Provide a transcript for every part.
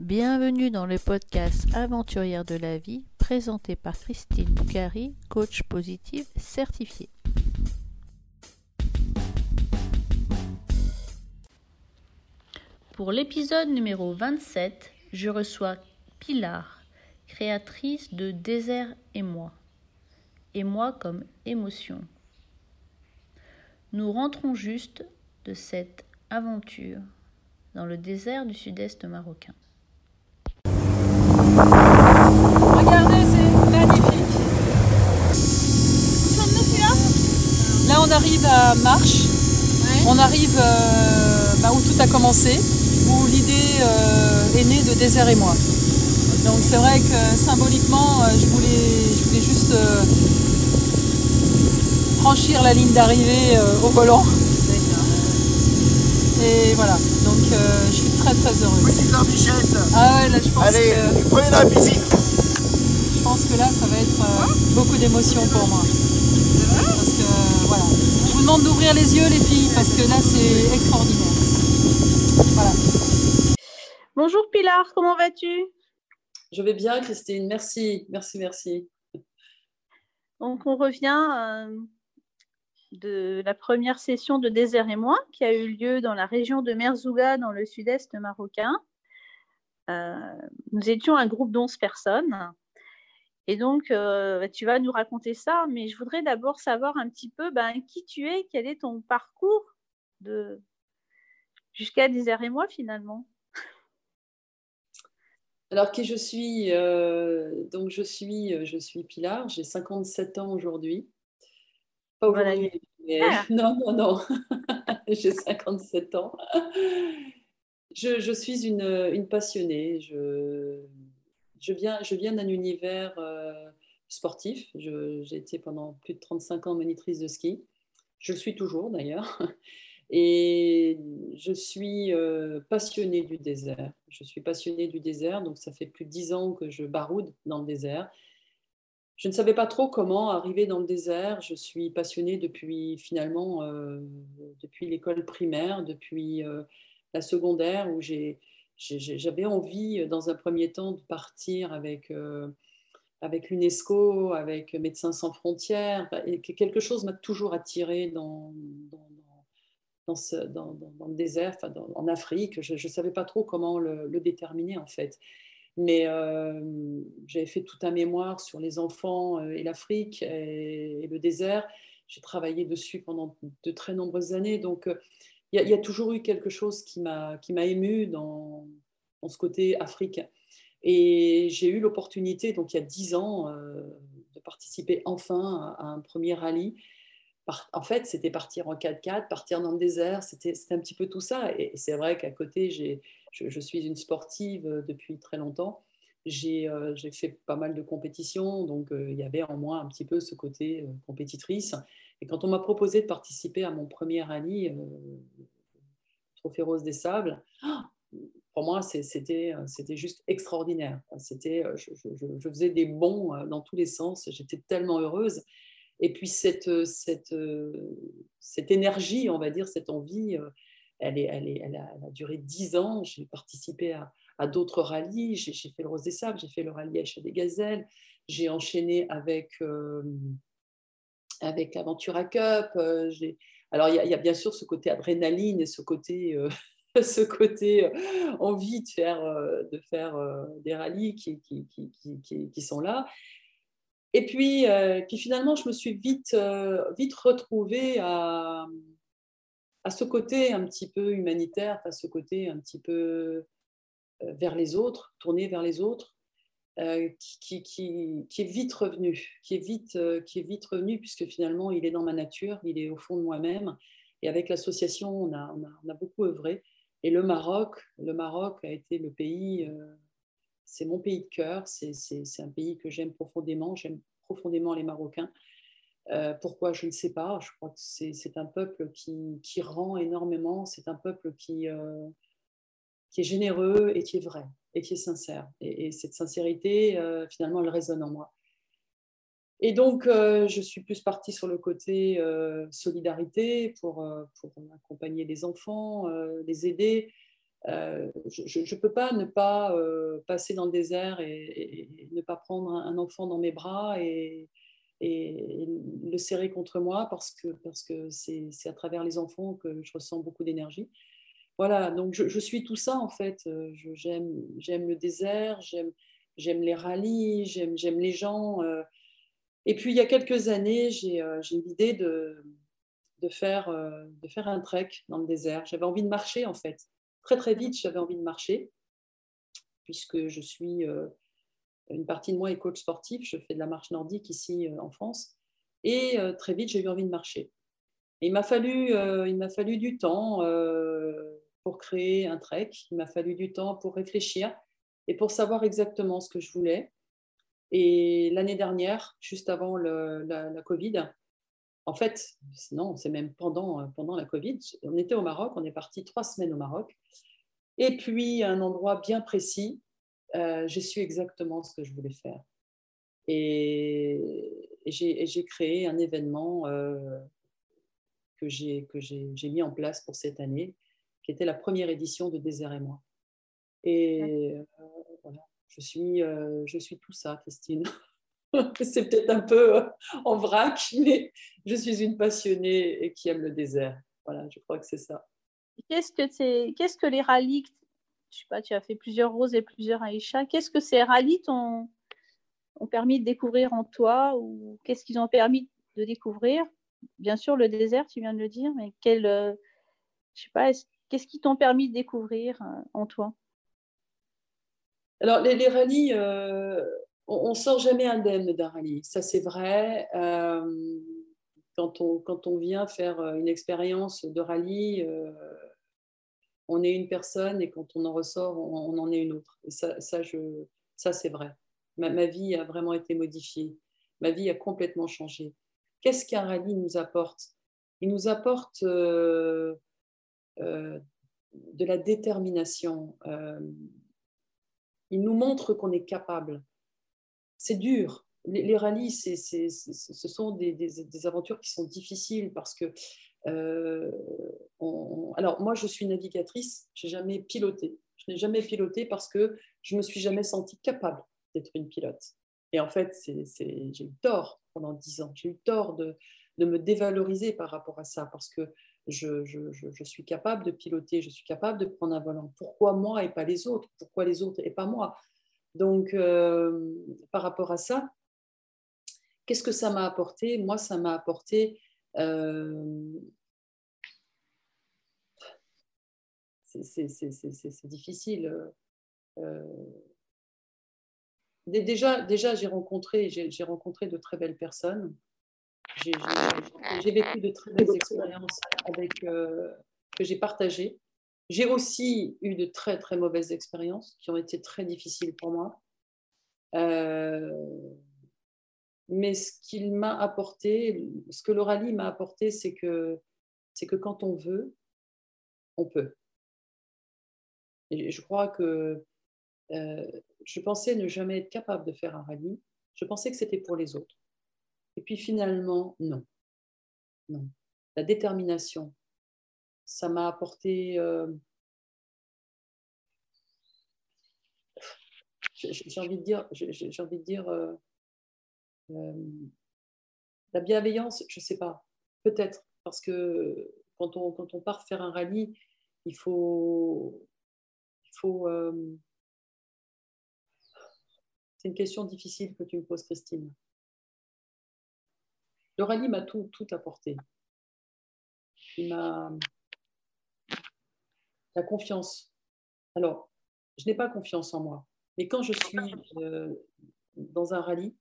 Bienvenue dans le podcast Aventurière de la vie présenté par Christine Boucari, coach positive certifiée. Pour l'épisode numéro 27, je reçois Pilar, créatrice de Désert et moi. Et moi comme émotion. Nous rentrons juste de cette aventure dans le désert du sud-est marocain. On arrive à Marche. On arrive euh, bah, où tout a commencé, où l'idée euh, est née de Désert et moi. Donc c'est vrai que symboliquement, euh, je, voulais, je voulais juste euh, franchir la ligne d'arrivée au volant. Et voilà, donc je suis très très heureuse. Petite Bichette Ah ouais, là je pense Allez, que... prenez la piscine Je pense que là, ça va être euh, beaucoup d'émotions pour moi. Parce que, voilà. Vous demande d'ouvrir les yeux, les filles, parce que là, c'est extraordinaire. Voilà. Bonjour Pilar, comment vas-tu? Je vais bien, Christine. Merci, merci, merci. Donc on revient euh, de la première session de Désert et moi qui a eu lieu dans la région de Merzouga dans le sud-est marocain. Euh, nous étions un groupe d'11 personnes. Et donc, euh, tu vas nous raconter ça, mais je voudrais d'abord savoir un petit peu ben, qui tu es, quel est ton parcours de... jusqu'à Désert et moi finalement? Alors, qui je suis euh, Donc, je suis, je suis Pilar, j'ai 57 ans aujourd'hui. Pas Voilà. aujourd'hui, mais... Ah. Non, non, non. j'ai 57 ans. Je, je suis une, une passionnée. Je, je viens, je viens d'un univers euh, sportif. J'ai été pendant plus de 35 ans monitrice de ski. Je le suis toujours d'ailleurs. Et je suis euh, passionnée du désert. Je suis passionnée du désert, donc ça fait plus de 10 ans que je baroude dans le désert. Je ne savais pas trop comment arriver dans le désert. Je suis passionnée depuis finalement euh, depuis l'école primaire, depuis la secondaire où j'ai- j'avais envie, euh, dans un premier temps, de partir avec, euh, avec l'UNESCO, avec Médecins sans frontières. Quelque chose m'a toujours attiré dans, dans, le désert, en Afrique. Je ne savais pas trop comment le, déterminer, en fait. Mais euh, j'avais fait tout un mémoire sur les enfants et l'Afrique et, et le désert. J'ai travaillé dessus pendant de très nombreuses années. Donc, il y, a- toujours eu quelque chose qui m'a ému dans, dans ce côté africain. Et j'ai eu l'opportunité, donc il y a dix ans, euh, de participer enfin à, un premier rallye. En fait, c'était partir en 4x4, partir dans le désert, c'était un petit peu tout ça. Et c'est vrai qu'à côté, je, je suis une sportive euh, depuis très longtemps. J'ai euh, fait pas mal de compétitions, donc euh, il y avait en moi un petit peu ce côté compétitrice. Et quand on m'a proposé de participer à mon premier rallye, euh, Trophée Rose des Sables, pour moi, euh, c'était juste extraordinaire. Euh, je, faisais des bonds euh, dans tous les sens, j'étais tellement heureuse. Et puis cette, cette, cette énergie, on va dire, cette envie, elle, est, elle, est, elle, a, duré dix ans. J'ai participé à, à d'autres rallyes. J'ai fait le Rose des Sables, j'ai fait le rallye Achat des Gazelles. J'ai enchaîné avec, avec l'Aventura Cup. euh, alors, il y, a, bien sûr ce côté adrénaline et ce côté, euh, ce côté euh, envie de faire, de faire des rallyes qui, sont là. Et puis, puis finalement, je me suis vite, vite retrouvée à, à ce côté un petit peu humanitaire, à ce côté un petit peu vers les autres, tourné vers les autres, qui, qui, est vite revenu, qui est vite, euh, qui est vite revenu, puisque finalement, il est dans ma nature, il est au fond de moi-même. Et avec l'association, on a, on, a, beaucoup œuvré. Et le Maroc, le Maroc a été le pays, euh, c'est mon pays de cœur, c'est un pays que j'aime profondément, j'aime profondément les Marocains. Euh, pourquoi? Je ne sais pas. Je crois que c'est un peuple qui, qui rend énormément, c'est un peuple qui, euh, qui est généreux et qui est vrai et qui est sincère. Et, et cette sincérité, euh, finalement, elle résonne en moi. Et donc, euh, je suis plus partie sur le côté euh, solidarité pour, pour accompagner les enfants, les aider. je ne peux pas ne pas passer dans le désert et, ne pas prendre un, enfant dans mes bras et, le serrer contre moi parce que parce que c'est à travers les enfants que je ressens beaucoup d'énergie. Voilà, donc je, suis tout ça en fait. J'aime le désert, j'aime les rallyes, j'aime les gens. Et puis il y a quelques années, j'ai eu l'idée de, faire, un trek dans le désert. J'avais envie de marcher en fait. Très très vite, j'avais envie de marcher puisque je suis une partie de moi est coach sportif, je fais de la marche nordique ici en France, et très vite j'ai eu envie de marcher. fallu, il m'a fallu du temps pour créer un trek, il m'a fallu du temps pour réfléchir et pour savoir exactement ce que je voulais. Et l'année dernière, juste avant la, Covid, en fait, non, c'est même pendant, pendant la Covid, on était au Maroc, on est parti trois semaines au Maroc, et puis à un endroit bien précis, euh, j'ai su exactement ce que je voulais faire. Et, j'ai créé un événement euh, que j'ai mis en place pour cette année, qui était la première édition de Désert et moi. Et euh, voilà, je suis, euh, je suis tout ça, Christine. c'est peut-être un peu en vrac, mais je suis une passionnée et qui aime le désert. Voilà, je crois que c'est ça. Qu'est-ce que, qu'est-ce que les rallyes Je sais pas, tu as fait plusieurs roses et plusieurs Aïcha. Qu'est-ce que ces rallyes t'ont ont permis de découvrir en toi ou qu'est-ce qu'ils ont permis de découvrir? Bien sûr, le désert, tu viens de le dire, mais quel, euh, je sais pas, qu'est-ce qui t'ont permis de découvrir euh, en toi? Alors, les, rallyes, euh, on ne sort jamais indemne d'un rallye, ça c'est vrai. Euh, quand, on, quand on vient faire une expérience de rallye, on est une personne et quand on en ressort, on, en est une autre. Ça, ça, c'est vrai. Ma, vie a vraiment été modifiée. Ma vie a complètement changé. Qu'est-ce qu'un rallye nous apporte? Il nous apporte de la détermination il nous montre qu'on est capable. C'est dur. Les, rallyes, ce sont des, aventures qui sont difficiles parce que. Euh, alors, moi, je suis navigatrice, je n'ai jamais piloté. Je n'ai jamais piloté parce que je ne me suis jamais sentie capable d'être une pilote. Et en fait, j'ai eu tort pendant dix ans. J'ai eu tort de, de me dévaloriser par rapport à ça parce que je, suis capable de piloter, je suis capable de prendre un volant. Pourquoi moi et pas les autres? Pourquoi les autres et pas moi? Donc, euh, par rapport à ça, qu'est-ce que ça m'a apporté? Moi, ça m'a apporté... Euh, c'est difficile. Euh, déjà, déjà j'ai rencontré, j'ai rencontré de très belles personnes j'ai vécu de très belles expériences euh, que j'ai partagées. J'ai aussi eu de très très mauvaises expériences qui ont été très difficiles pour moi. Euh, mais ce qu'il m'a apporté, ce que l'Oralie m'a apporté, c'est que, c'est que quand on veut, on peut. Et je crois que euh, je pensais ne jamais être capable de faire un rallye. Je pensais que c'était pour les autres. Et puis finalement, non. non. La détermination, ça m'a apporté... Euh, j'ai envie de dire, j'ai envie dire euh, euh, la bienveillance, je ne sais pas, peut-être, parce que quand on, quand on part faire un rallye, il faut, il faut c'est une question difficile que tu me poses, Christine. Le rallye m'a tout, tout apporté. Il m'a la confiance. Alors, je n'ai pas confiance en moi, mais quand je suis euh, dans un rallye,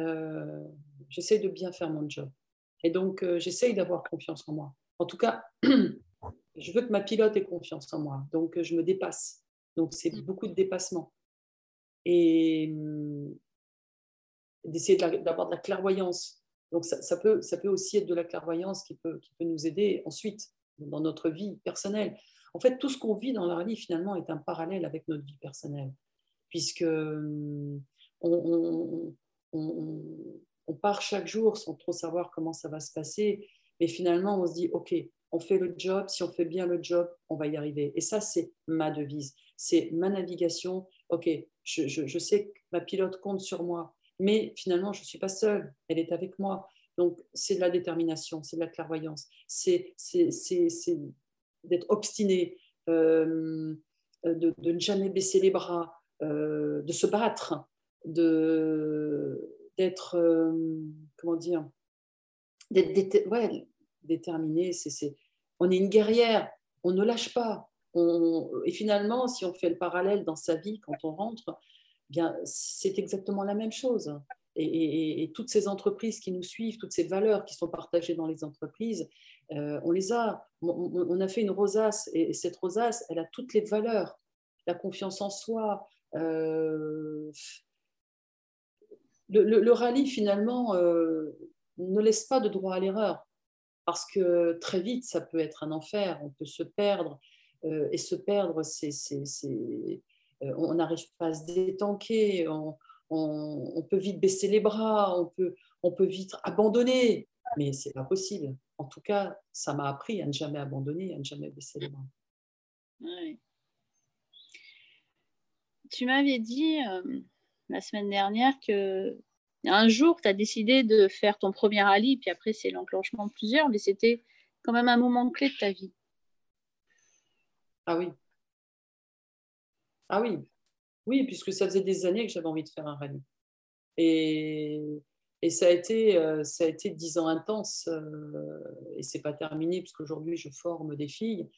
euh, j'essaie de bien faire mon job. Et donc, euh, j'essaie d'avoir confiance en moi. En tout cas, je veux que ma pilote ait confiance en moi. Donc, je me dépasse. Donc, c'est mm. beaucoup de dépassement. Et hum, d'essayer d'avoir de la clairvoyance donc ça, peut, ça peut aussi être de la clairvoyance qui peut, qui peut nous aider ensuite dans notre vie personnelle. En fait, tout ce qu'on vit dans la rallye, finalement, est un parallèle avec notre vie personnelle, puisque hum, on, on, part chaque jour sans trop savoir comment ça va se passer, mais finalement, on se dit, OK, on fait le job. Si on fait bien le job, on va y arriver. Et ça, c'est ma devise. C'est ma navigation. OK, je, sais que ma pilote compte sur moi. Mais finalement, je ne suis pas seule. Elle est avec moi. Donc, c'est de la détermination, c'est de la clairvoyance. C'est d'être obstiné, euh, de, ne jamais baisser les bras, euh, de se battre, d'être, euh, comment dire, d'être ouais, déterminé. c'est on est une guerrière, on ne lâche pas. et finalement, si on fait le parallèle dans sa vie quand on rentre, c'est exactement la même chose. Et, toutes ces entreprises qui nous suivent, toutes ces valeurs qui sont partagées dans les entreprises, euh, on les a. On, a fait une rosace et, cette rosace, elle a toutes les valeurs. La confiance en soi. Euh, le, rallye, finalement, euh, ne laisse pas de droit à l'erreur parce que très vite, ça peut être un enfer, on peut se perdre, et se perdre, c'est, on n'arrive pas à se détanquer, on, peut vite baisser les bras, on peut, on peut vite abandonner, mais c'est pas possible. En tout cas, ça m'a appris à ne jamais abandonner, à ne jamais baisser les bras. Tu m'avais dit euh, la semaine dernière que un jour, tu as décidé de faire ton premier rallye, puis après, c'est l'enclenchement de plusieurs, mais c'était quand même un moment clé de ta vie. Ah oui. Ah oui. Oui, puisque ça faisait des années que j'avais envie de faire un rallye. Et, et ça, a été, euh, ça a été dix ans intenses. Euh, et c'est pas terminé, puisqu'aujourd'hui, je forme des filles,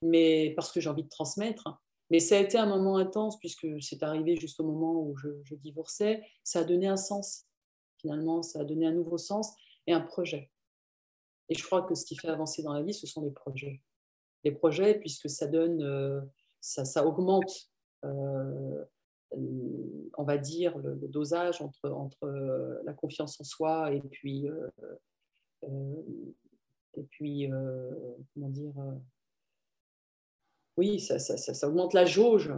mais parce que j'ai envie de transmettre. Mais ça a été un moment intense puisque c'est arrivé juste au moment où je, divorçais. Ça a donné un sens, finalement, ça a donné un nouveau sens et un projet. Et je crois que ce qui fait avancer dans la vie, ce sont les projets. Les projets, puisque ça donne, euh, ça, augmente, euh, on va dire, le, dosage entre, entre euh, la confiance en soi et puis, et puis comment dire, oui, ça, augmente la jauge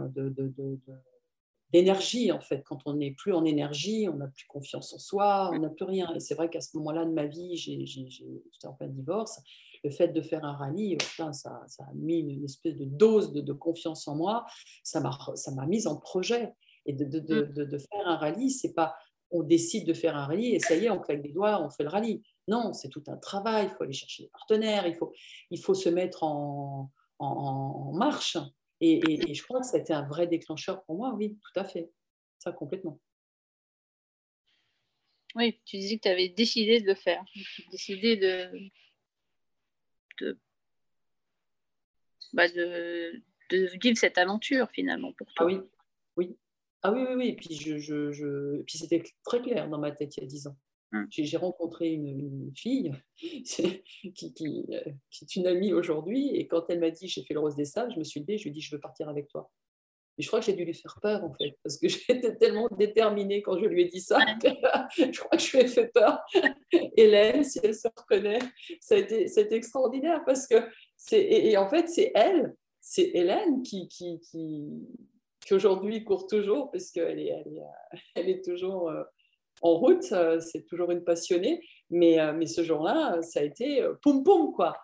d'énergie, en fait. Quand on n'est plus en énergie, on n'a plus confiance en soi, on n'a plus rien. Et c'est vrai qu'à ce moment-là de ma vie, j'étais en plein divorce. Le fait de faire un rallye, ça, a mis une espèce de dose de, confiance en moi. Ça m'a mise en projet. Et de, de faire un rallye, c'est pas on décide de faire un rallye et ça y est, on claque des doigts, on fait le rallye. Non, c'est tout un travail. Il faut aller chercher des partenaires, il faut, il faut se mettre en, en, marche. Et, je crois que ça a été un vrai déclencheur pour moi, oui, tout à fait. Ça, complètement. Oui, tu disais que tu avais décidé de le faire, décidé de, de, bah de, vivre cette aventure finalement pour toi. Ah oui, oui. Ah oui, oui, oui. Et puis, je, je, je... puis c'était très clair dans ma tête il y a dix ans. Mmh. J'ai rencontré une, fille qui, qui, euh, qui, est une amie aujourd'hui, et quand elle m'a dit j'ai fait le rose des sables, je me suis dit, je lui ai dit je veux partir avec toi. Et je crois que j'ai dû lui faire peur en fait, parce que j'étais tellement déterminée quand je lui ai dit ça que je crois que je lui ai fait peur. Hélène, si elle se reconnaît, ça a été, c'était extraordinaire parce que c'est et, en fait c'est elle, c'est Hélène qui, qui, qui, qui aujourd'hui court toujours parce qu'elle est, elle est, elle est toujours euh, en route, euh, c'est toujours une passionnée, mais, euh, mais ce jour-là, ça a été euh, poum poum, quoi.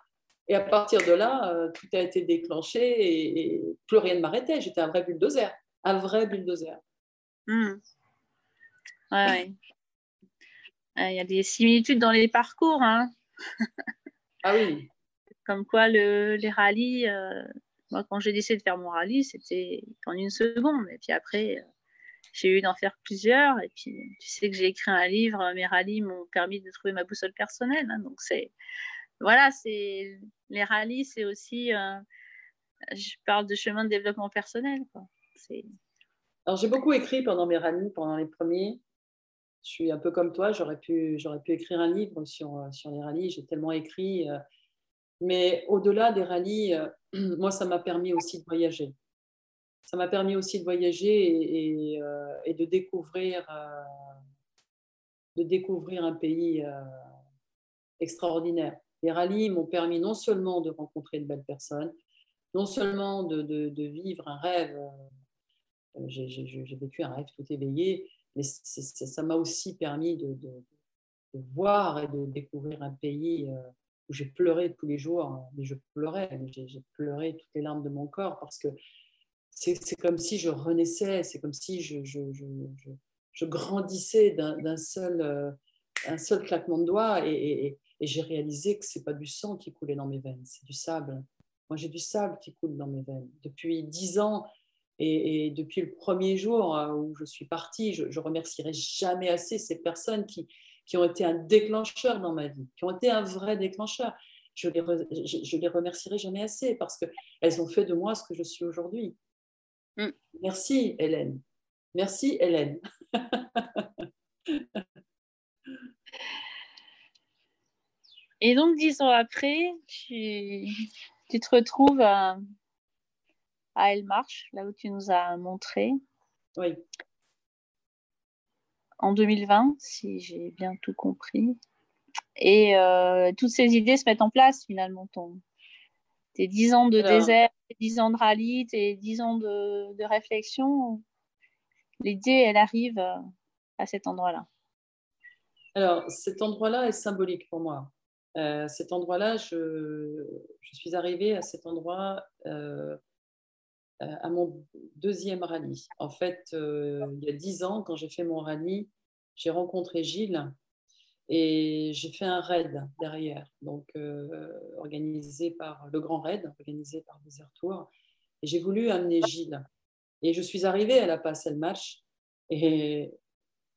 Et à partir de là, tout a été déclenché et, plus rien ne m'arrêtait. J'étais un vrai bulldozer, un vrai bulldozer. Mmh. Ouais, Il y a des similitudes dans les parcours. Hein. ah oui. Comme quoi, le, les rallyes, moi, quand j'ai décidé de faire mon rallye, c'était en une seconde. Et puis après, j'ai eu d'en faire plusieurs. Et puis, tu sais que j'ai écrit un livre, mes rallyes m'ont permis de trouver ma boussole personnelle. Hein. donc, c'est. Voilà. Les rallyes, c'est aussi. Euh, je parle de chemin de développement personnel. Alors, j'ai beaucoup écrit pendant mes rallyes, pendant les premiers. Je suis un peu comme toi, j'aurais pu, écrire un livre sur, euh, sur les rallyes. J'ai tellement écrit. Euh. mais au-delà des rallyes, moi, ça m'a permis aussi de voyager ça m'a permis aussi de voyager et, de, découvrir, un pays extraordinaire. Les rallyes m'ont permis non seulement de rencontrer de belles personnes, non seulement de, vivre un rêve, j'ai vécu un rêve tout éveillé, mais ça m'a aussi permis de, voir et de découvrir un pays où j'ai pleuré tous les jours, mais je pleurais, j'ai pleuré toutes les larmes de mon corps parce que c'est comme si je renaissais, c'est comme si je, grandissais d'un seul, euh, un seul claquement de doigts et, j'ai réalisé que c'est pas du sang qui coulait dans mes veines, c'est du sable. Moi, j'ai du sable qui coule dans mes veines. Depuis dix ans et, depuis le premier jour euh, où je suis partie, je, je remercierai jamais assez ces personnes qui, qui ont été un déclencheur dans ma vie, qui ont été un vrai déclencheur. Je les, je, les remercierai jamais assez parce qu'elles ont fait de moi ce que je suis aujourd'hui. Mm. Merci Hélène. Merci Hélène. Et donc, dix ans après, tu, te retrouves à, à Elle Marche, là où tu nous as montré. Oui. En 2020, si j'ai bien tout compris. Et euh, toutes ces idées se mettent en place finalement. Ton, tes dix ans de désert, tes dix ans de rallye, tes dix ans de, de réflexion, l'idée, elle arrive euh, à cet endroit-là. Alors, cet endroit-là est symbolique pour moi. Euh, cet endroit-là, je, suis arrivée à cet endroit euh, à mon deuxième rallye. En fait, il y a dix ans, quand j'ai fait mon rallye, j'ai rencontré Gilles et j'ai fait un raid derrière, donc organisé par le Grand Raid, organisé par Desert Tour. Et j'ai voulu amener Gilles. Et je suis arrivée à la passe le match et,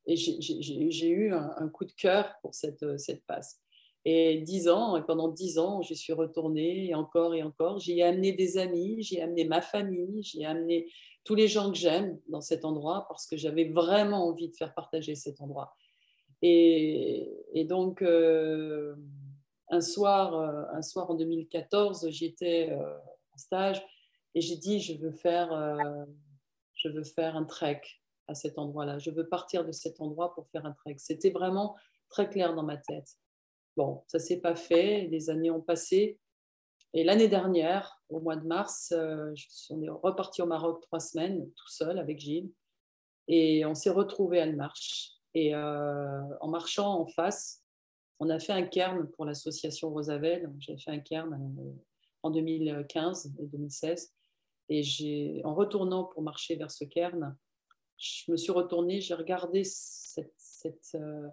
j'ai eu un, coup de cœur pour cette, cette passe. Et dix ans, pendant dix ans, je suis retournée et encore et encore. J'y ai amené des amis, j'ai amené ma famille, j'ai amené tous les gens que j'aime dans cet endroit parce que j'avais vraiment envie de faire partager cet endroit. Et, donc, euh, un, soir, euh, un soir en 2014, j'étais euh, en stage et j'ai dit je veux faire, je veux faire un trek à cet endroit-là. Je veux partir de cet endroit pour faire un trek. C'était vraiment très clair dans ma tête. Bon, ça s'est pas fait. Les années ont passé. Et l'année dernière, au mois de mars, on est reparti au Maroc trois semaines, tout seul avec Gilles. Et on s'est retrouvé à Marche. Et en marchant en face, on a fait un cairn pour l'association Rosavel. J'ai fait un cairn en 2015 et 2016. Et en retournant pour marcher vers ce cairn, je me suis retournée, j'ai regardé cette, cette, euh,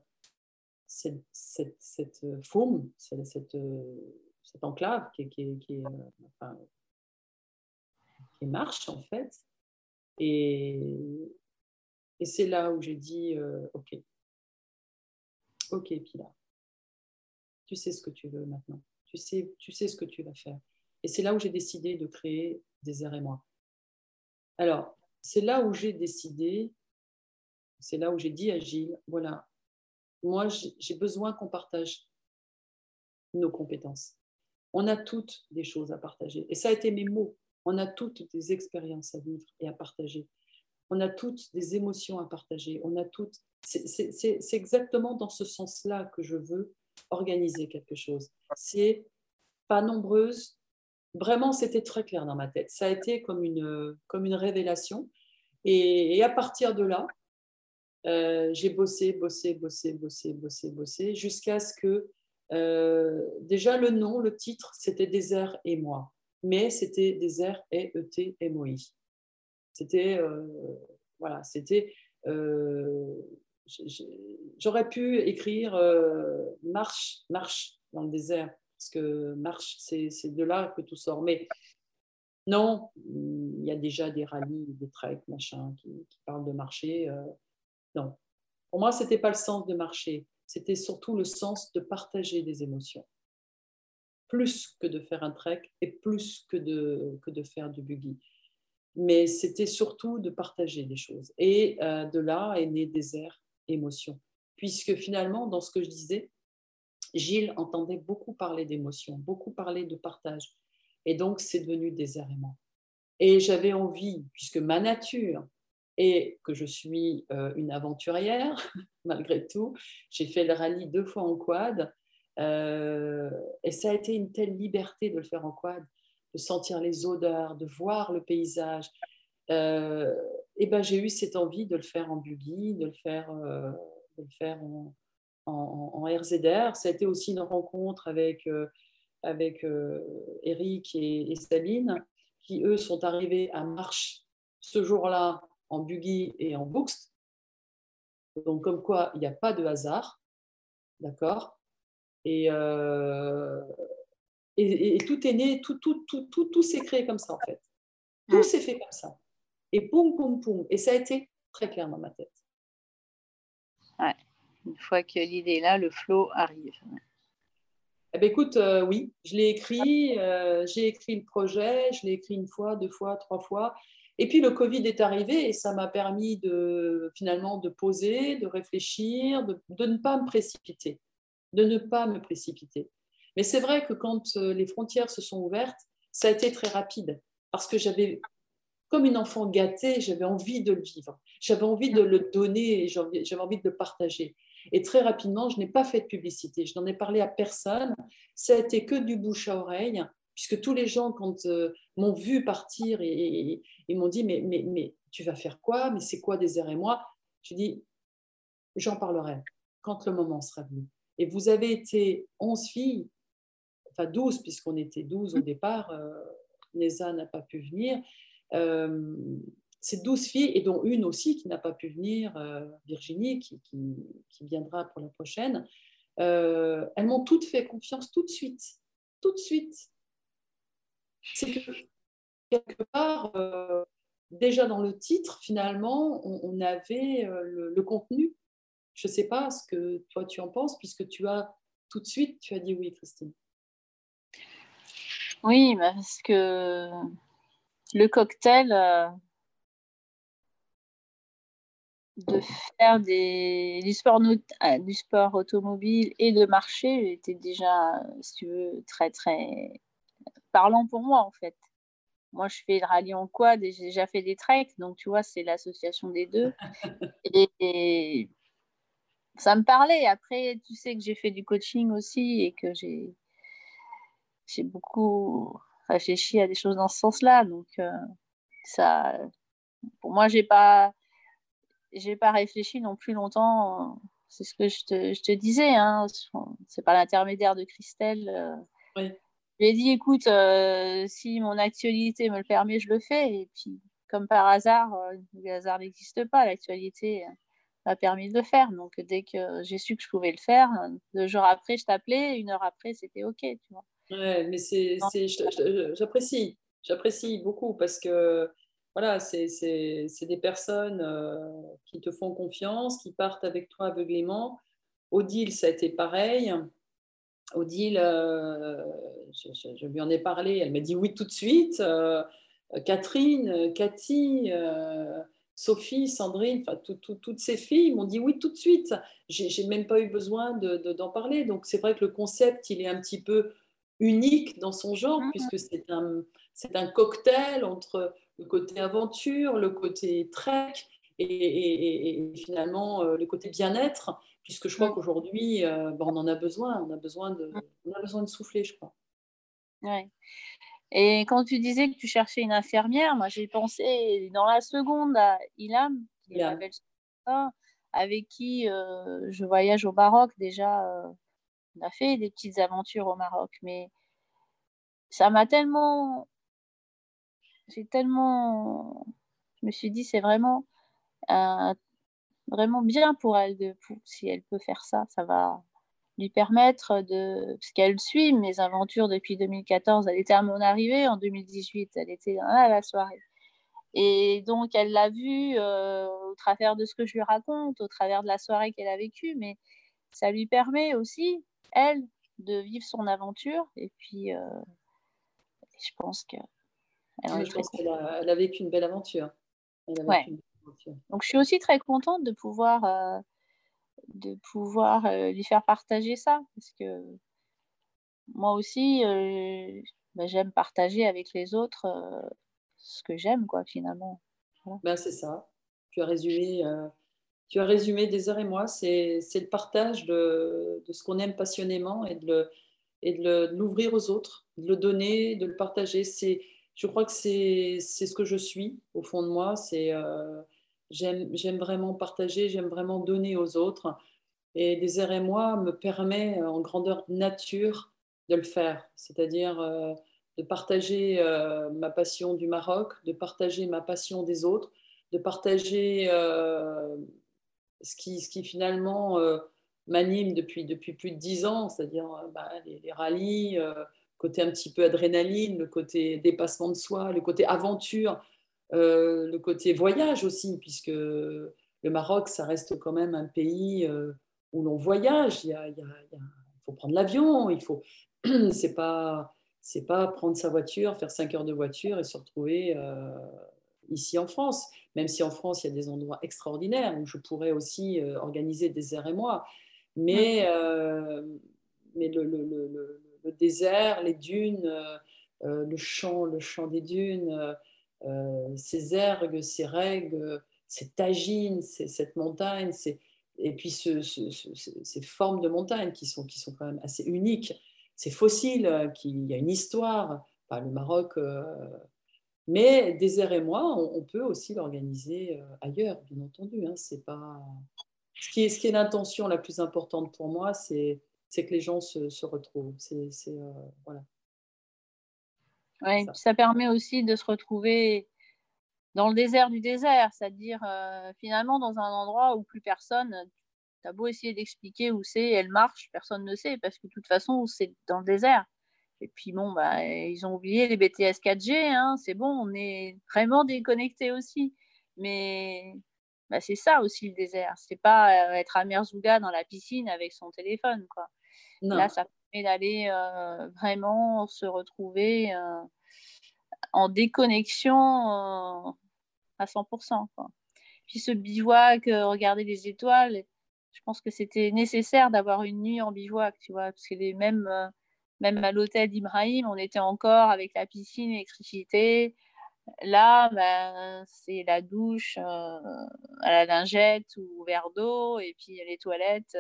cette, cette, cette faume, cette, cette, enclave qui, qui, enfin, qui, marche en fait. Et, et c'est là où j'ai dit, euh, OK, OK Pilar, tu sais ce que tu veux maintenant, tu sais, tu sais ce que tu vas faire. Et c'est là où j'ai décidé de créer airs et moi. Alors, c'est là où j'ai décidé, c'est là où j'ai dit à Gilles, voilà, moi j'ai besoin qu'on partage nos compétences. On a toutes des choses à partager. Et ça a été mes mots. On a toutes des expériences à vivre et à partager. On a toutes des émotions à partager. On a toutes. C'est exactement dans ce sens-là que je veux organiser quelque chose. C'est pas nombreuse, Vraiment, c'était très clair dans ma tête. Ça a été comme une, comme une révélation. Et, à partir de là, euh, j'ai bossé, bossé, bossé, bossé, bossé, bossé, jusqu'à ce que euh, déjà le nom, le titre, c'était Désert et moi. Mais c'était Désert et E-T M-O-I. C'était, euh, voilà, c'était. J'aurais pu écrire Marche, marche dans le désert parce que marche, c'est de là que tout sort. Mais non, il y a déjà des rallyes, des treks, machin, qui, parlent de marcher. Pour moi, ce n'était pas le sens de marcher, c'était surtout le sens de partager des émotions. Plus que de faire un trek et plus que de, que de faire du buggy. Mais c'était surtout de partager des choses. Et euh, de là est né désert, émotion. Puisque finalement, dans ce que je disais, Gilles entendait beaucoup parler d'émotions, beaucoup parler de partage. Et donc, c'est devenu désert-aimant. Et j'avais envie, puisque ma nature est que je suis euh, une aventurière, malgré tout, j'ai fait le rallye deux fois en quad, euh, et ça a été une telle liberté de le faire en quad, de sentir les odeurs, de voir le paysage. Euh, et ben, j'ai eu cette envie de le faire en buggy, de le faire, de le faire en, en, RZR. Ça a été aussi une rencontre avec, avec Eric et, et, Sabine, qui eux sont arrivés à Marche ce jour-là en buggy et en boost. Donc, comme quoi, il n'y a pas de hasard. D'accord? Et, et, tout est né, tout, tout, tout, tout, tout s'est créé comme ça, en fait. Tout s'est fait comme ça. Et poum, poum, poum. Et ça a été très clair dans ma tête. Ouais. Une fois que l'idée est là, le flow arrive. Eh ben, écoute, euh, oui, je l'ai écrit, euh, j'ai écrit le projet, je l'ai écrit une fois, deux fois, trois fois. Et puis le Covid est arrivé et ça m'a permis de finalement de poser, de réfléchir, de, ne pas me précipiter, de ne pas me précipiter. Mais c'est vrai que quand euh, les frontières se sont ouvertes, ça a été très rapide parce que j'avais comme une enfant gâtée, j'avais envie de le vivre, j'avais envie de le donner, j'avais envie de le partager. Et très rapidement, je n'ai pas fait de publicité, je n'en ai parlé à personne, ça a été que du bouche à oreille, puisque tous les gens, quand euh, m'ont vu partir et, m'ont dit mais, mais, mais, tu vas faire quoi? Mais c'est quoi Désert et moi Je dis j'en parlerai quand le moment sera venu. Et vous avez été 11 filles, enfin 12, puisqu'on était 12 au départ, euh, Neza n'a pas pu venir. Euh, ces douze filles, et dont une aussi qui n'a pas pu venir, euh, Virginie, qui, viendra pour la prochaine, euh, elles m'ont toutes fait confiance tout de suite. Tout de suite. C'est que quelque part, déjà dans le titre, finalement, on, avait le, contenu. Je ne sais pas ce que toi tu en penses, puisque tu as tout de suite, tu as dit oui, Christine. Oui, parce que le cocktail, euh, de faire des, du, sport euh, du sport automobile et de marcher était déjà, si tu veux, très, très parlant pour moi, en fait. Moi, je fais le rallye en quad et j'ai déjà fait des treks, donc tu vois, c'est l'association des deux. et, ça me parlait. Après, tu sais que j'ai fait du coaching aussi et que j'ai j'ai beaucoup réfléchi à des choses dans ce sens-là. Donc, euh, ça, pour moi, j'ai pas, j'ai pas réfléchi non plus longtemps. C'est ce que je te, je te disais. Hein. C'est pas l'intermédiaire de Christelle. Euh. Oui. Je lui ai dit, écoute, euh, si mon actualité me le permet, je le fais. Et puis, comme par hasard, le hasard n'existe pas. L'actualité m'a permis de le faire. Donc, dès que j'ai su que je pouvais le faire, deux jours après, je t'appelais. Une heure après, c'était OK. Tu vois. Ouais, mais c'est, j'apprécie, j'apprécie beaucoup parce que voilà, c'est, des personnes euh, qui te font confiance, qui partent avec toi aveuglément. Odile, ça a été pareil. Odile, euh, je, lui en ai parlé, elle m'a dit oui tout de suite. Euh, Catherine, Cathy, Sophie, Sandrine, enfin toutes ces filles m'ont dit oui tout de suite. J'ai même pas eu besoin d'en parler. Donc c'est vrai que le concept, il est un petit peu unique dans son genre, mmh puisque c'est un, cocktail entre le côté aventure, le côté trek et, finalement euh, le côté bien-être, puisque je crois qu'aujourd'hui, euh, ben, on en a besoin, on a besoin, de, on a besoin de souffler, je crois. Ouais. Et quand tu disais que tu cherchais une infirmière, moi j'ai pensé dans la seconde à Ilham, qui avec qui euh, je voyage au Maroc déjà on a fait des petites aventures au Maroc, mais ça m'a tellement. J'ai tellement. Je me suis dit, c'est vraiment, vraiment bien pour elle, de, si elle peut faire ça. Ça va lui permettre de. Parce qu'elle suit mes aventures depuis 2014. Elle était à mon arrivée en 2018. Elle était à la soirée. Et donc, elle l'a vu euh, au travers de ce que je lui raconte, au travers de la soirée qu'elle a vécue, mais ça lui permet aussi elle, de vivre son aventure. Et puis, euh, je pense que. Elle, a, vécu une belle aventure. Donc, je suis aussi très contente de pouvoir, euh, de pouvoir euh, lui faire partager ça. Parce que moi aussi, bah, j'aime partager avec les autres ce que j'aime, quoi, finalement. Ben, c'est ça. Tu as résumé tu as résumé des heures et moi, c'est le partage de, ce qu'on aime passionnément et de l'ouvrir aux autres, de le donner, de le partager. Je crois que c'est ce que je suis au fond de moi. C'est euh, J'aime vraiment partager, j'aime vraiment donner aux autres. Et Désert et moi me permet en grandeur nature de le faire, c'est-à-dire de partager ma passion du Maroc, de partager ma passion des autres, de partager ce, qui, finalement m'anime depuis, depuis plus de dix ans, c'est-à-dire bah, les, les, rallyes, côté un petit peu adrénaline, le côté dépassement de soi, le côté aventure, le côté voyage aussi, puisque le Maroc, ça reste quand même un pays où l'on voyage. Il, il, faut prendre l'avion, il faut. C'est pas c'est pas prendre sa voiture, faire 5 heures de voiture et se retrouver euh, ici en France. Même si en France, il y a des endroits extraordinaires où je pourrais aussi euh, organiser des airs et moi. Mais, euh, mais le, le, le, le, désert, les dunes, le champ, le champ des dunes, ces ergues, ces règles, ces tagines, cette montagne, et puis ce, ces formes de montagne qui sont, quand même assez uniques c'est fossile, euh, qu'il y a une histoire, le Maroc. Euh, mais Désert et moi, on, peut aussi l'organiser euh, ailleurs, bien entendu. Hein, ce, qui est, l'intention la plus importante pour moi, c'est, que les gens se, retrouvent. Voilà. Ouais, ça. ça. permet aussi de se retrouver dans le désert du désert, c'est-à-dire finalement dans un endroit où plus personne, T'as beau essayer d'expliquer où c'est, elle marche, personne ne sait, parce que de toute façon, c'est dans le désert. Et puis bon, bah, ils ont oublié les BTS 4G, hein, c'est bon, on est vraiment déconnecté aussi. Mais bah, c'est ça aussi le désert. C'est pas euh, être à Merzouga dans la piscine avec son téléphone. Quoi. Là, ça permet d'aller euh, vraiment se retrouver euh, en déconnexion euh, à 100%. Quoi. Puis ce bivouac, regarder les étoiles, je pense que c'était nécessaire d'avoir une nuit en bivouac, tu vois, parce que euh, même à l'hôtel d'Ibrahim, on était encore avec la piscine, l'électricité. Là, ben, c'est la douche à la lingette ou verre d'eau, et puis les toilettes.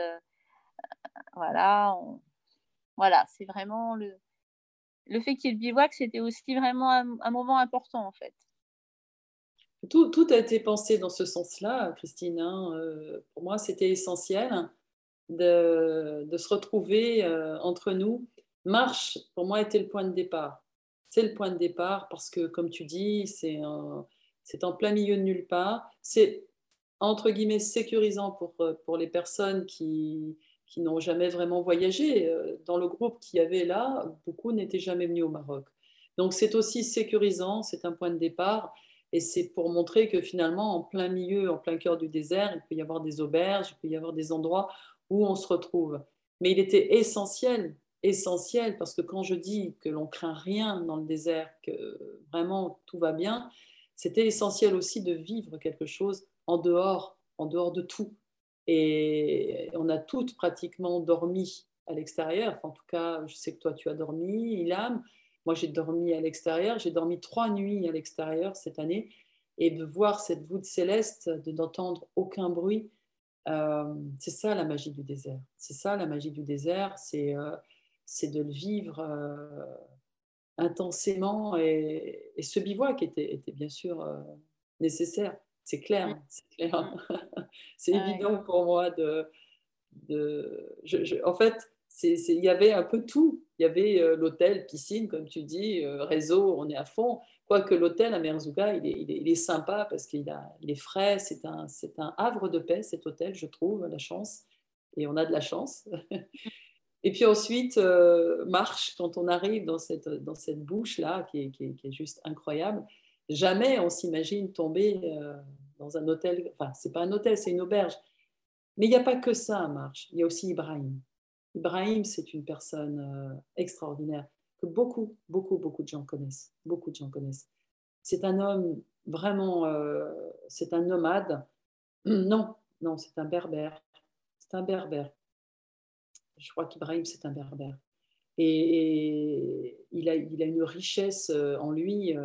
Voilà. Voilà, c'est vraiment le, le fait qu'il y ait le bivouac, c'était aussi vraiment un, moment important en fait. Tout, a été pensé dans ce sens-là, Christine. Hein. Euh, pour moi, c'était essentiel de, de, se retrouver euh, entre nous. Marche, pour moi, était le point de départ. C'est le point de départ parce que, comme tu dis, c'est en plein milieu de nulle part. C'est, entre guillemets, sécurisant pour, pour les personnes qui, qui n'ont jamais vraiment voyagé. Euh, dans le groupe qu'il y avait là, beaucoup n'étaient jamais venus au Maroc. Donc, c'est aussi sécurisant, c'est un point de départ. Et c'est pour montrer que finalement, en plein milieu, en plein cœur du désert, il peut y avoir des auberges, il peut y avoir des endroits où on se retrouve. Mais il était essentiel, essentiel, parce que quand je dis que l'on craint rien dans le désert, que vraiment tout va bien, c'était essentiel aussi de vivre quelque chose en dehors, en dehors de tout. Et on a toutes pratiquement dormi à l'extérieur. en tout cas, je sais que toi, tu as dormi, Ilham. Moi, j'ai dormi à l'extérieur. J'ai dormi trois nuits à l'extérieur cette année. Et de voir cette voûte céleste, de n'entendre aucun bruit, euh, c'est ça la magie du désert. C'est ça la magie du désert. C'est euh, de le vivre euh, intensément. Et, ce bivouac était, était bien sûr euh, nécessaire. C'est clair. C'est c'est évident pour moi de. de je, je, en fait, il y avait un peu tout. Il y avait euh, l'hôtel, piscine, comme tu dis, euh, réseau, on est à fond. Quoique l'hôtel à Merzouga, il est, il, est, il est, sympa parce qu'il il est frais, c'est un, un havre de paix, cet hôtel, je trouve, la chance. Et on a de la chance. Et puis ensuite, euh, marche, quand on arrive dans cette, dans cette bouche-là, qui est, juste incroyable, jamais on s'imagine tomber euh, dans un hôtel. Enfin, c'est pas un hôtel, c'est une auberge. Mais il n'y a pas que ça à Marche. Il y a aussi Ibrahim. Ibrahim, c'est une personne euh, extraordinaire que beaucoup, beaucoup, beaucoup de gens connaissent. Beaucoup de gens connaissent. C'est un homme vraiment, euh, c'est un nomade. Non, non, c'est un berbère. C'est un berbère. Je crois qu'Ibrahim, c'est un berbère. Et, il, a, il, a, une richesse en lui.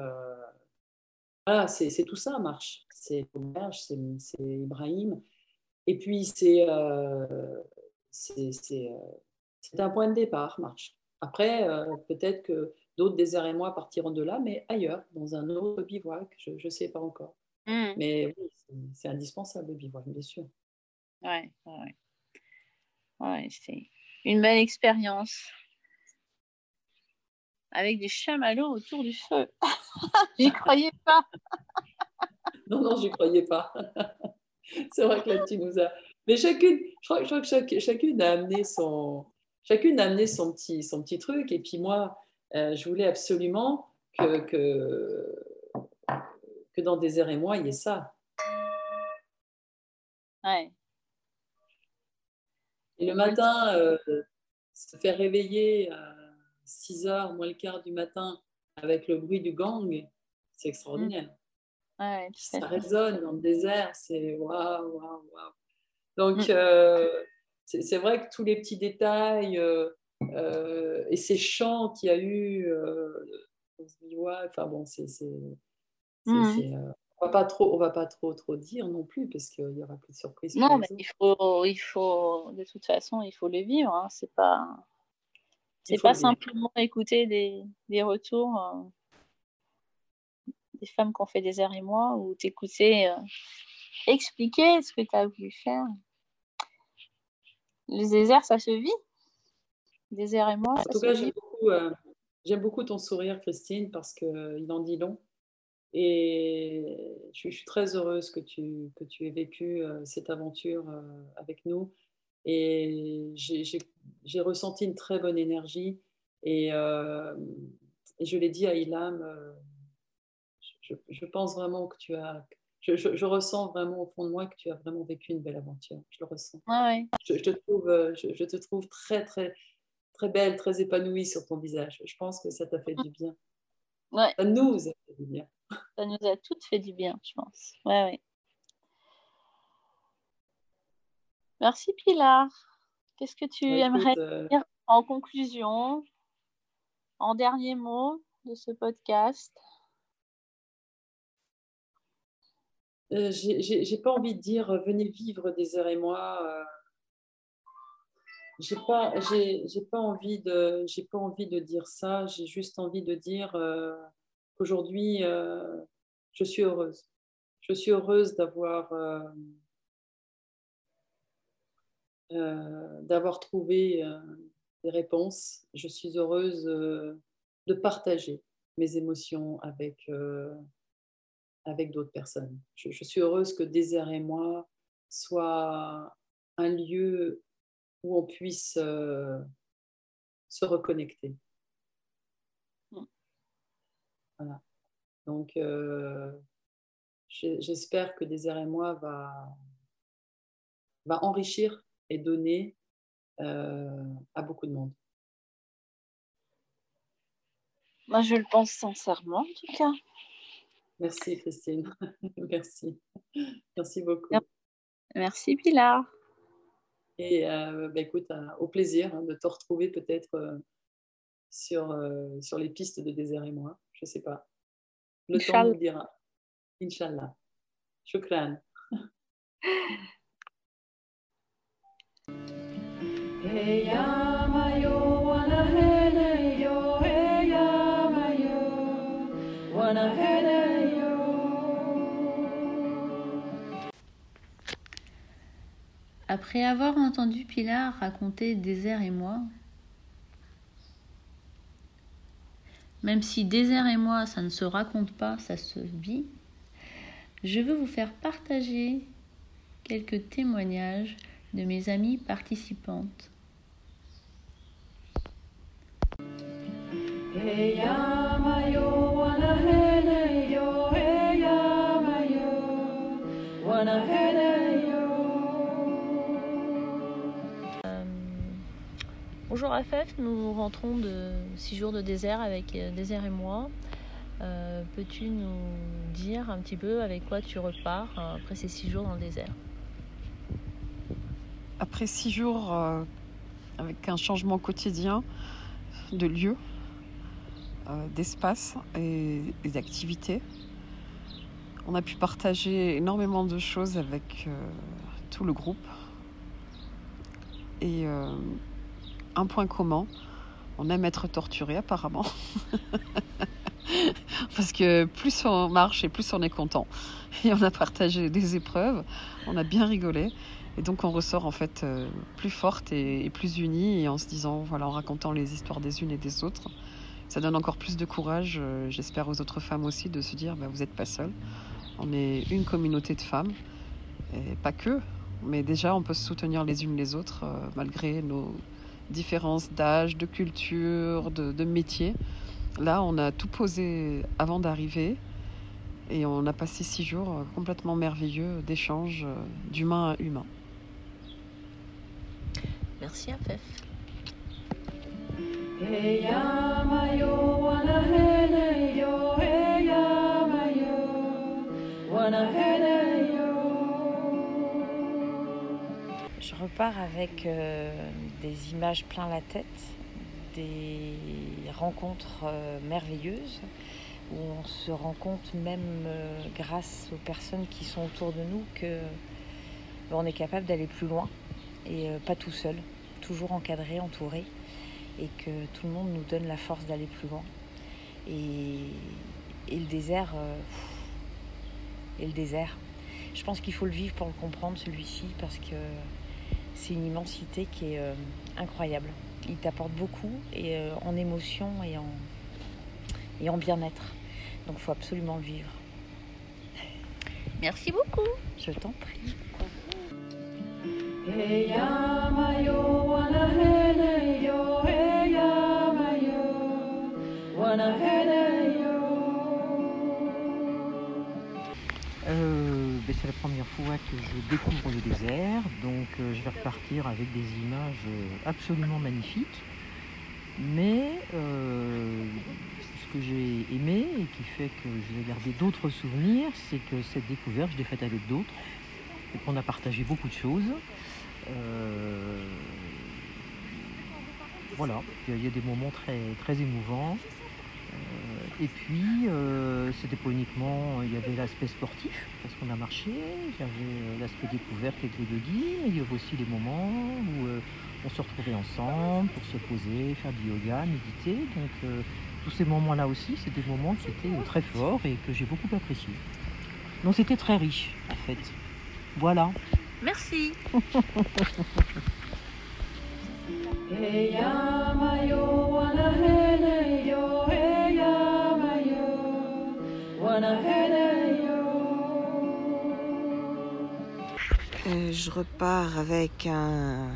Voilà, c'est tout ça, marche. C'est c'est Ibrahim. Et puis, c'est euh, c'est un point de départ, marche. Après, euh, peut-être que d'autres déserts et moi partiront de là, mais ailleurs, dans un autre bivouac, je ne sais pas encore. Mmh. Mais oui, c'est indispensable le bivouac, bien sûr. Ouais, ouais. Ouais, c'est une belle expérience. Avec des chamallows autour du feu. j'y croyais pas. non, non, j'y croyais pas. c'est vrai que là, tu nous as. Mais chacune, je crois, que chacune a amené son, chacune a amené son petit, son petit truc. Et puis moi, euh, je voulais absolument que, que, que dans Désert et moi, il y ait ça. Ouais. Et le matin, euh, se faire réveiller à 6 h moins le quart du matin avec le bruit du gang, c'est extraordinaire. Ouais, ça résonne dans le désert, c'est waouh, waouh, waouh. Donc, mm. euh, c'est vrai que tous les petits détails euh, euh, et ces chants qu'il y a eu, on se dit, ouais, enfin bon, c'est. Mm. on va pas trop, on va pas trop trop dire non plus parce qu'il y aura plus de surprises. Non, mais il faut, il faut, de toute façon, il faut les vivre. Hein. C'est pas, c'est pas simplement écouter des, des retours des femmes qui ont fait des airs et moi ou t'écouter expliquer ce que tu as voulu faire. Les déserts, ça se vit. Désert et moi. En tout cas, euh, j'aime beaucoup, ton sourire, Christine, parce qu'il euh, en dit long. Et je, suis très heureuse que tu, que tu aies vécu euh, cette aventure avec nous. Et j'ai ressenti une très bonne énergie. Et, et je l'ai dit à Ilam, je, je, pense vraiment que tu as, je, ressens vraiment au fond de moi que tu as vraiment vécu une belle aventure. Je le ressens. je, te trouve, euh, je, te trouve très, très, très belle, très épanouie sur ton visage. Je pense que ça t'a fait du bien. Ouais. Ça nous a fait du bien. Ça nous a toutes fait du bien, je pense. Ouais, ouais. Merci Pilar. Qu'est-ce que tu aimerais euh, dire en conclusion, en dernier mot de ce podcast? Euh, j'ai pas envie de dire euh, venez vivre des heures et moi. Euh, j'ai pas, j'ai pas envie de, j'ai pas envie de dire ça. J'ai juste envie de dire qu'aujourd'hui, je suis heureuse. Je suis heureuse d'avoir, d'avoir trouvé des réponses. Je suis heureuse de partager mes émotions avec avec d'autres personnes. Je, suis heureuse que Désert et moi soit un lieu où on puisse euh, se reconnecter. Mm. Voilà. Donc, euh, j'espère que Désert et moi va, va enrichir et donner euh, à beaucoup de monde. Moi, je le pense sincèrement, en tout cas. Merci Christine. Merci. Merci beaucoup. Merci Pilar. Et euh, bah, écoute, euh, au plaisir hein, de te retrouver peut-être euh, sur, sur les pistes de Désert et moi. Je ne sais pas. Le temps nous dira. Inch'Allah. Shukran. Après avoir entendu Pilar raconter Désert et moi, même si Désert et moi, ça ne se raconte pas, ça se vit, je veux vous faire partager quelques témoignages de mes amies participantes. Bonjour AFF, nous rentrons de six jours de désert avec euh, Désert et moi. Euh, peux-tu nous dire un petit peu avec quoi tu repars euh, après ces six jours dans le désert? Après six jours avec un changement quotidien de lieu, d'espace et, d'activité, on a pu partager énormément de choses avec tout le groupe. Et un point commun. On aime être torturé apparemment. Parce que plus on marche et plus on est content. Et on a partagé des épreuves, on a bien rigolé. Et donc on ressort en fait euh, plus forte et, plus unie et en se disant, voilà, en racontant les histoires des unes et des autres. Ça donne encore plus de courage, euh, j'espère aux autres femmes aussi, de se dire, bah, vous n'êtes pas seules. On est une communauté de femmes, et pas que, mais déjà on peut se soutenir les unes les autres euh, malgré nos différences d'âge, de culture, de, de métier. Là, on a tout posé avant d'arriver et on a passé six jours complètement merveilleux d'échanges d'humain à humain. Merci Afef. Je repars avec euh, des images plein la tête, des rencontres euh, merveilleuses où on se rend compte même euh, grâce aux personnes qui sont autour de nous que on est capable d'aller plus loin et pas tout seul, toujours encadré, entouré et que tout le monde nous donne la force d'aller plus loin. Et, le désert, et le désert. Je pense qu'il faut le vivre pour le comprendre celui-ci parce que c'est une immensité qui est euh, incroyable. Il t'apporte beaucoup et euh, en émotion et en, et en bien-être. Donc il faut absolument le vivre. Merci beaucoup. Je t'en prie. Euh, ben, c'est la première fois que je découvre le désert, donc euh, je vais repartir avec des images euh, absolument magnifiques. Mais ce que j'ai aimé et qui fait que je vais garder d'autres souvenirs, c'est que cette découverte, je l'ai faite avec d'autres et qu'on a partagé beaucoup de choses. voilà, il y a des moments très, très émouvants. Et puis, euh, c'était pas uniquement, il y avait l'aspect sportif, parce qu'on a marché, il y avait euh, l'aspect découverte avec les yogis, mais il y avait aussi des moments où euh, on se retrouvait ensemble pour se poser, faire du yoga, méditer. Donc, tous ces moments-là aussi, c'est des moments qui étaient très forts et que j'ai beaucoup appréciés. Donc, c'était très riche, en fait. Voilà. Merci. Euh, je repars avec un,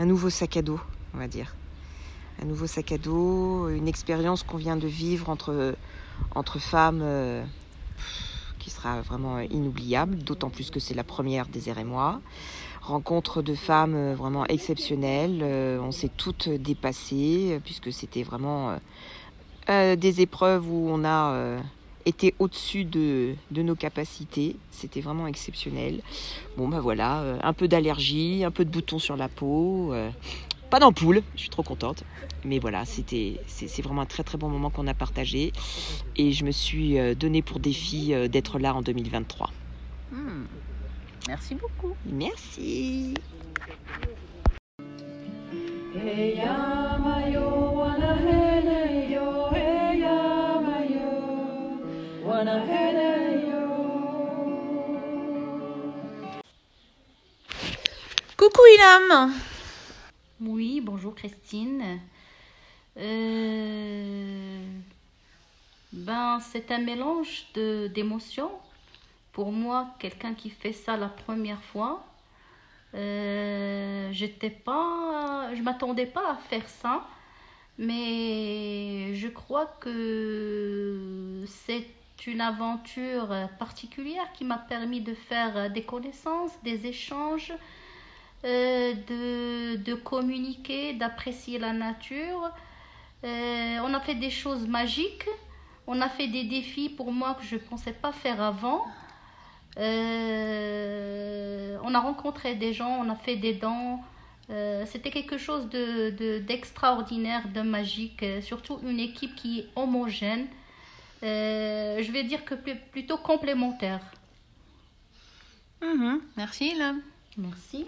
nouveau sac à dos, on va dire. Un nouveau sac à dos, une expérience qu'on vient de vivre entre, femmes euh, qui sera vraiment inoubliable, d'autant plus que c'est la première des et moi. Rencontre de femmes euh, vraiment exceptionnelles, on s'est toutes dépassées puisque c'était vraiment des épreuves où on a était au-dessus de, nos capacités. C'était vraiment exceptionnel. Bon, ben voilà, euh, un peu d'allergie, un peu de boutons sur la peau. Euh, pas d'ampoule, je suis trop contente. Mais voilà, c'était, c'est, vraiment un très très bon moment qu'on a partagé. Et je me suis euh, donné pour défi d'être là en 2023. Hmm. Merci beaucoup. Merci. Coucou Ilham Oui, bonjour Christine. Euh, ben, c'est un mélange d'émotions. Pour moi, quelqu'un qui fait ça la première fois, euh, j'étais pas, je m'attendais pas à faire ça, mais je crois que c'est une aventure particulière qui m'a permis de faire des connaissances, des échanges, euh, de, communiquer, d'apprécier la nature. Euh, on a fait des choses magiques. On a fait des défis pour moi que je ne pensais pas faire avant. Euh, on a rencontré des gens, on a fait des dents. C'était quelque chose d'extraordinaire, de, de, magique. Surtout une équipe qui est homogène. Je vais dire que plutôt complémentaire. Mhm. merci là. Merci.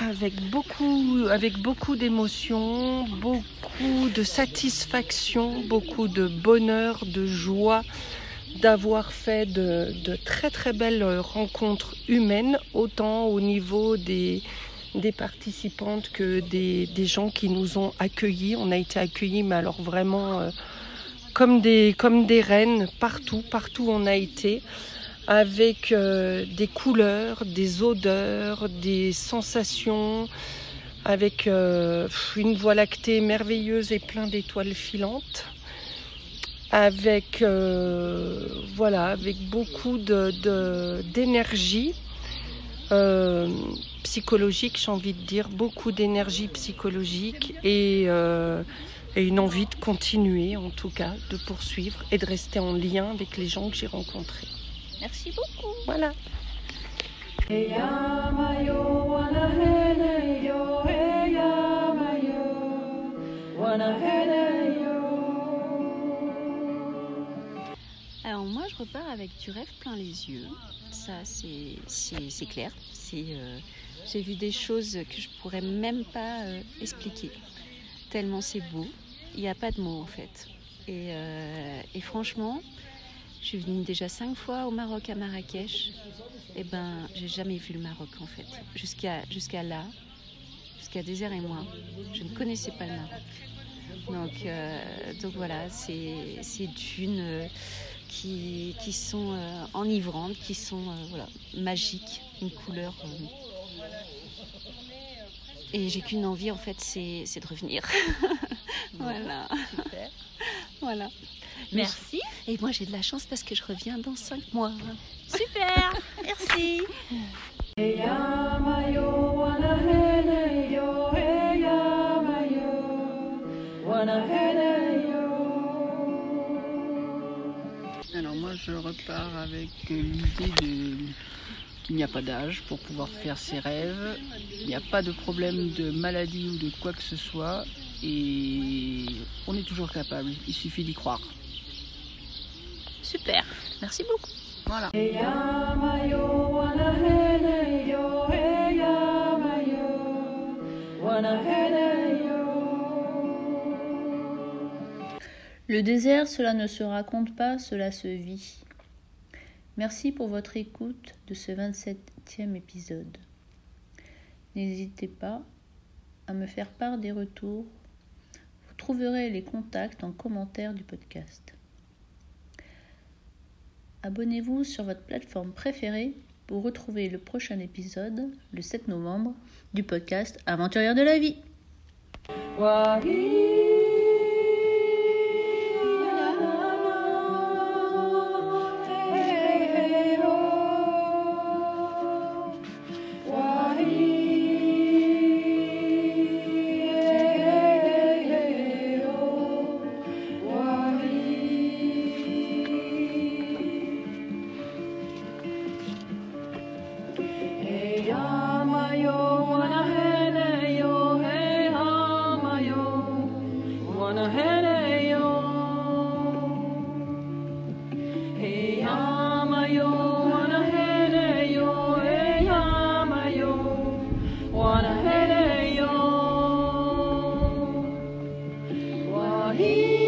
Avec beaucoup, avec beaucoup d'émotions, beaucoup de satisfaction, beaucoup de bonheur, de joie d'avoir fait de, très très belles rencontres humaines, autant au niveau des, participantes que des, gens qui nous ont accueillis. On a été accueillis, mais alors vraiment euh, comme, des, comme reines, partout, partout on a été, avec euh, des couleurs, des odeurs, des sensations, avec euh, une voie lactée merveilleuse et plein d'étoiles filantes avec euh, voilà avec beaucoup de d'énergie euh, psychologique j'ai envie de dire beaucoup d'énergie psychologique et, euh, et une envie de continuer en tout cas de poursuivre et de rester en lien avec les gens que j'ai rencontrés. Merci beaucoup. Voilà je repars avec du rêve plein les yeux, ça c'est clair. Euh, J'ai vu des choses que je pourrais même pas euh, expliquer, tellement c'est beau. Il n'y a pas de mots en fait. Et, euh, et, franchement, je suis venue déjà cinq fois au Maroc à Marrakech. Et ben j'ai jamais vu le Maroc en fait. Jusqu'à là, jusqu'à Désert et moi, je ne connaissais pas le Maroc. Donc, donc voilà, c'est d'une qui, qui sont euh, enivrantes, qui sont euh, voilà, magiques, une couleur. euh, Et j'ai qu'une envie en fait, c'est c'est de revenir. voilà. Super. voilà. Merci. Et moi j'ai de la chance parce que je reviens dans cinq mois. Super. Merci. Alors moi je repars avec l'idée de qu'il n'y a pas d'âge pour pouvoir faire ses rêves, il n'y a pas de problème de maladie ou de quoi que ce soit et on est toujours capable, il suffit d'y croire. Super. Merci beaucoup. Voilà. Le désert, cela ne se raconte pas, cela se vit. Merci pour votre écoute de ce 27e épisode. N'hésitez pas à me faire part des retours. Vous trouverez les contacts en commentaire du podcast. Abonnez-vous sur votre plateforme préférée pour retrouver le prochain épisode, le 7 novembre, du podcast Aventurière de la vie. Elohim.